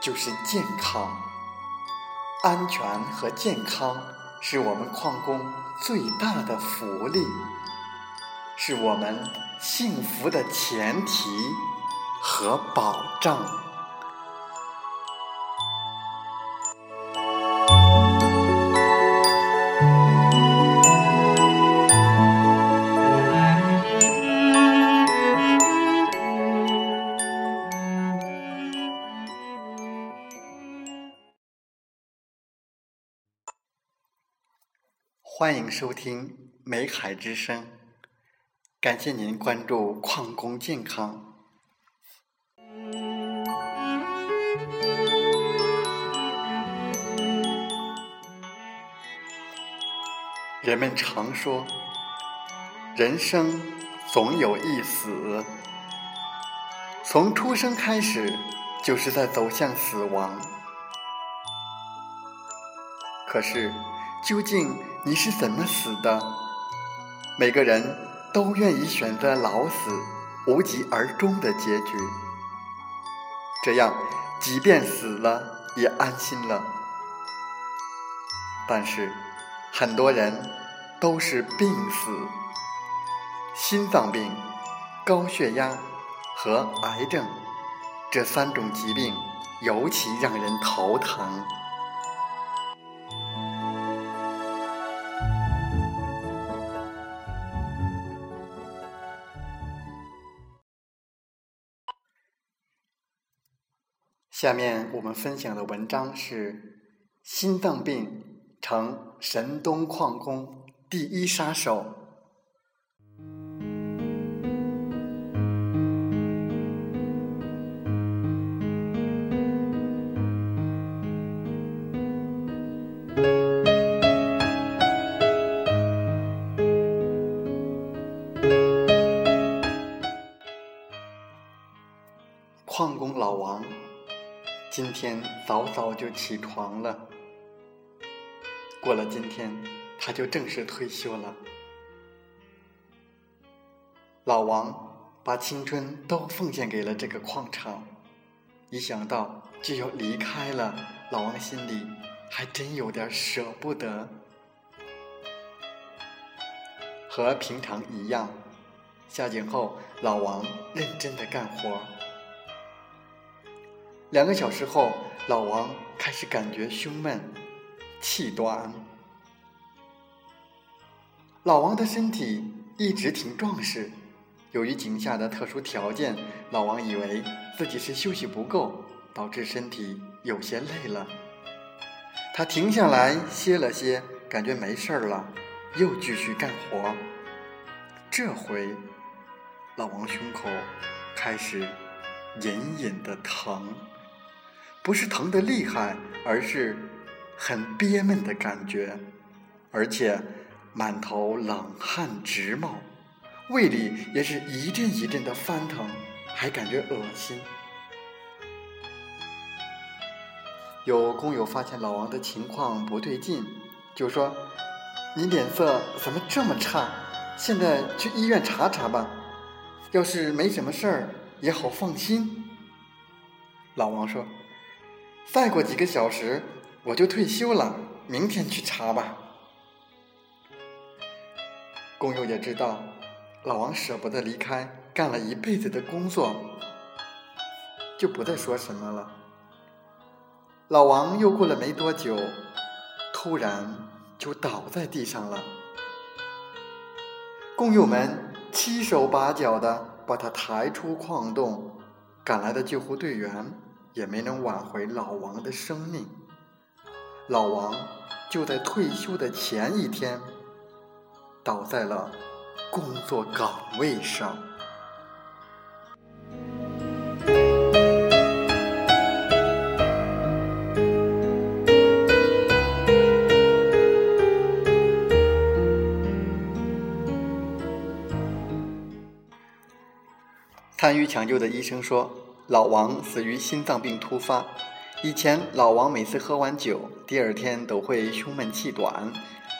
就是健康、安全和健康是我们矿工最大的福利，是我们幸福的前提和保障。欢迎收听《美海之声》，感谢您关注矿工健康。人们常说，人生总有一死，从出生开始就是在走向死亡。可是，究竟？你是怎么死的？每个人都愿意选择老死、无疾而终的结局，这样即便死了也安心了。但是，很多人都是病死，心脏病、高血压和癌症这三种疾病尤其让人头疼。下面我们分享的文章是：心脏病成神东矿工第一杀手。矿工老王。今天早早就起床了。过了今天，他就正式退休了。老王把青春都奉献给了这个矿场，一想到就要离开了，老王心里还真有点舍不得。和平常一样，下井后，老王认真的干活。两个小时后，老王开始感觉胸闷、气短。老王的身体一直挺壮实，由于井下的特殊条件，老王以为自己是休息不够，导致身体有些累了。他停下来歇了歇，感觉没事儿了，又继续干活。这回，老王胸口开始隐隐的疼。不是疼得厉害，而是很憋闷的感觉，而且满头冷汗直冒，胃里也是一阵一阵的翻腾，还感觉恶心。有工友发现老王的情况不对劲，就说：“你脸色怎么这么差？现在去医院查查吧，要是没什么事儿也好放心。”老王说。再过几个小时我就退休了，明天去查吧。工友也知道老王舍不得离开，干了一辈子的工作，就不再说什么了。老王又过了没多久，突然就倒在地上了。工友们七手八脚的把他抬出矿洞，赶来的救护队员也没能挽回老王的生命。老王就在退休的前一天，倒在了工作岗位上。参与抢救的医生说，老王死于心脏病突发。以前老王每次喝完酒，第二天都会胸闷气短，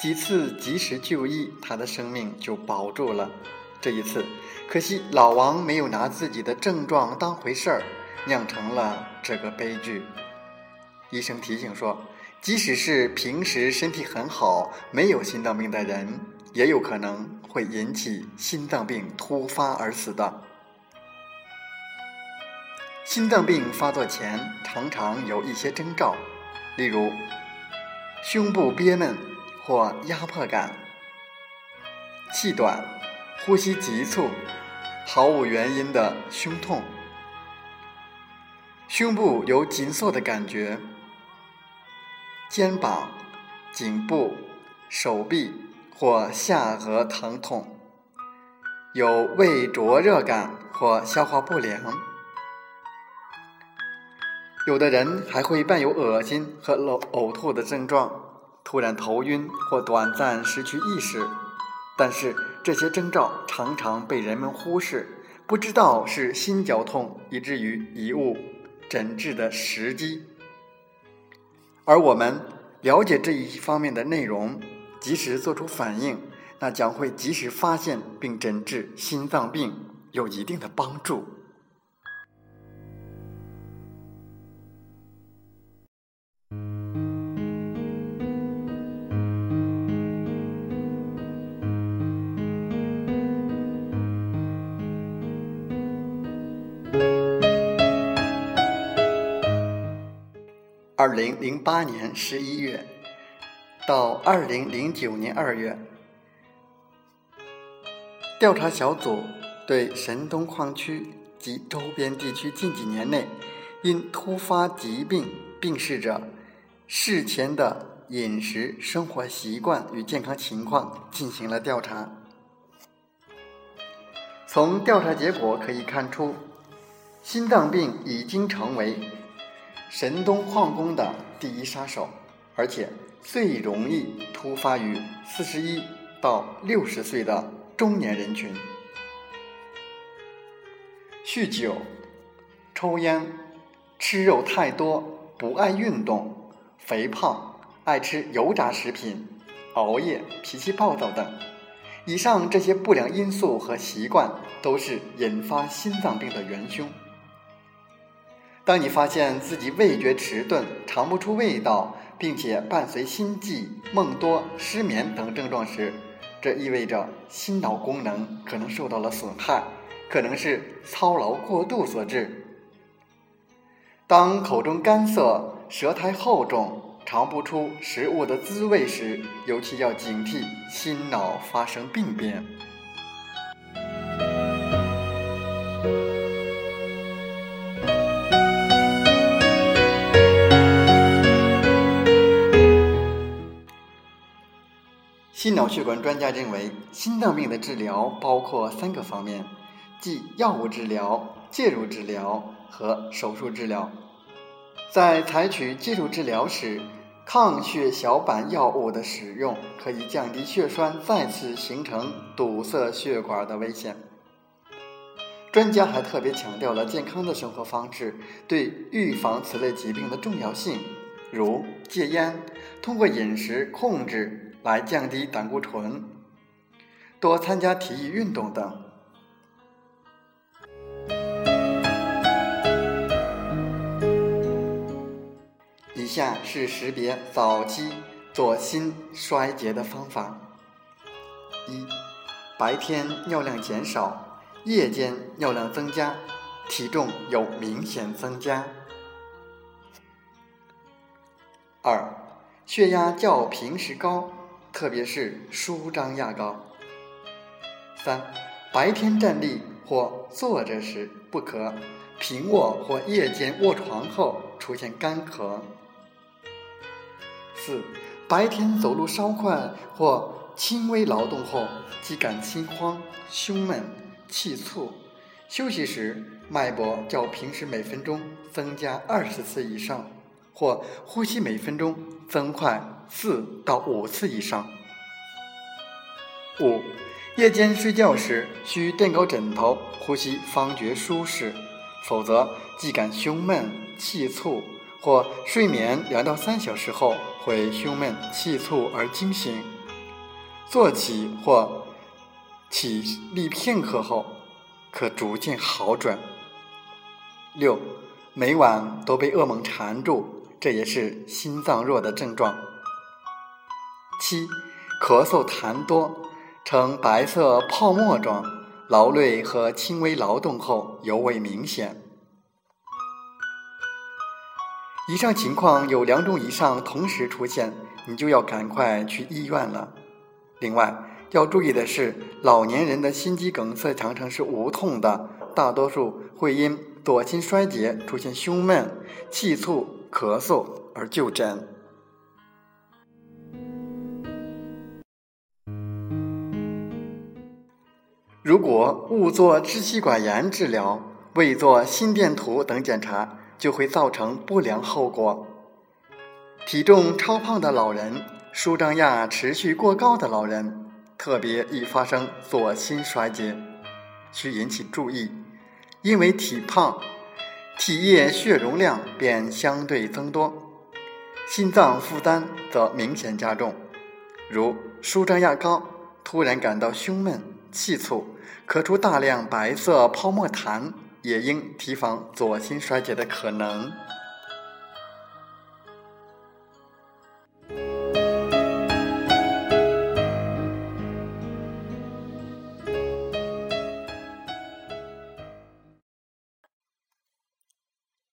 几次及时就医，他的生命就保住了。这一次，可惜老王没有拿自己的症状当回事儿，酿成了这个悲剧。医生提醒说，即使是平时身体很好、没有心脏病的人，也有可能会引起心脏病突发而死的。心脏病发作前常常有一些征兆，例如胸部憋闷或压迫感、气短、呼吸急促、毫无原因的胸痛、胸部有紧缩的感觉、肩膀、颈部、手臂或下颌疼痛、有胃灼热感或消化不良。有的人还会伴有恶心和呕呕吐的症状，突然头晕或短暂失去意识。但是这些征兆常常被人们忽视，不知道是心绞痛，以至于贻误诊治的时机。而我们了解这一方面的内容，及时做出反应，那将会及时发现并诊治心脏病，有一定的帮助。二零零八年十一月到二零零九年二月，调查小组对神东矿区及周边地区近几年内因突发疾病病逝者事前的饮食、生活习惯与健康情况进行了调查。从调查结果可以看出，心脏病已经成为。神东矿工的第一杀手，而且最容易突发于四十一到六十岁的中年人群。酗酒、抽烟、吃肉太多、不爱运动、肥胖、爱吃油炸食品、熬夜、脾气暴躁等，以上这些不良因素和习惯，都是引发心脏病的元凶。当你发现自己味觉迟钝、尝不出味道，并且伴随心悸、梦多、失眠等症状时，这意味着心脑功能可能受到了损害，可能是操劳过度所致。当口中干涩、舌苔厚重、尝不出食物的滋味时，尤其要警惕心脑发生病变。心脑血管专家认为，心脏病的治疗包括三个方面，即药物治疗、介入治疗和手术治疗。在采取介入治疗时，抗血小板药物的使用可以降低血栓再次形成堵塞血管的危险。专家还特别强调了健康的生活方式对预防此类疾病的重要性，如戒烟，通过饮食控制。来降低胆固醇，多参加体育运动等。以下是识别早期左心衰竭的方法：一、白天尿量减少，夜间尿量增加，体重有明显增加；二，血压较平时高，特别是舒张压高。三，白天站立或坐着时不咳，平卧或夜间卧床后出现干咳。四，白天走路稍快或轻微劳动后即感心慌、胸闷、气促，休息时脉搏较平时每分钟增加二十次以上，或呼吸每分钟增快四到五次以上。五，夜间睡觉时需垫高枕头，呼吸方觉舒适，否则即感胸闷、气促，或睡眠两到三小时后会胸闷、气促而惊醒。坐起或起立片刻后，可逐渐好转。六，每晚都被噩梦缠住，这也是心脏弱的症状。七，咳嗽痰多，呈白色泡沫状，劳累和轻微劳动后尤为明显。以上情况有两种以上同时出现，你就要赶快去医院了。另外要注意的是，老年人的心肌梗塞常常是无痛的，大多数会因左心衰竭出现胸闷、气促、咳嗽而就诊。如果误做支气管炎治疗，未做心电图等检查，就会造成不良后果。体重超胖的老人。舒张压持续过高的老人，特别易发生左心衰竭，需引起注意。因为体胖，体液血容量便相对增多，心脏负担则明显加重。如舒张压高，突然感到胸闷、气促，咳出大量白色泡沫痰，也应提防左心衰竭的可能。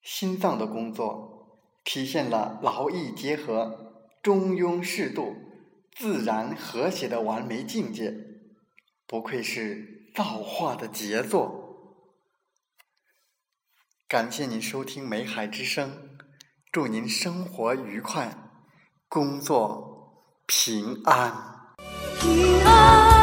心脏的工作体现了劳逸结合、中庸适度、自然和谐的完美境界，不愧是造化的杰作。感谢您收听《美海之声》，祝您生活愉快，工作平安。平安。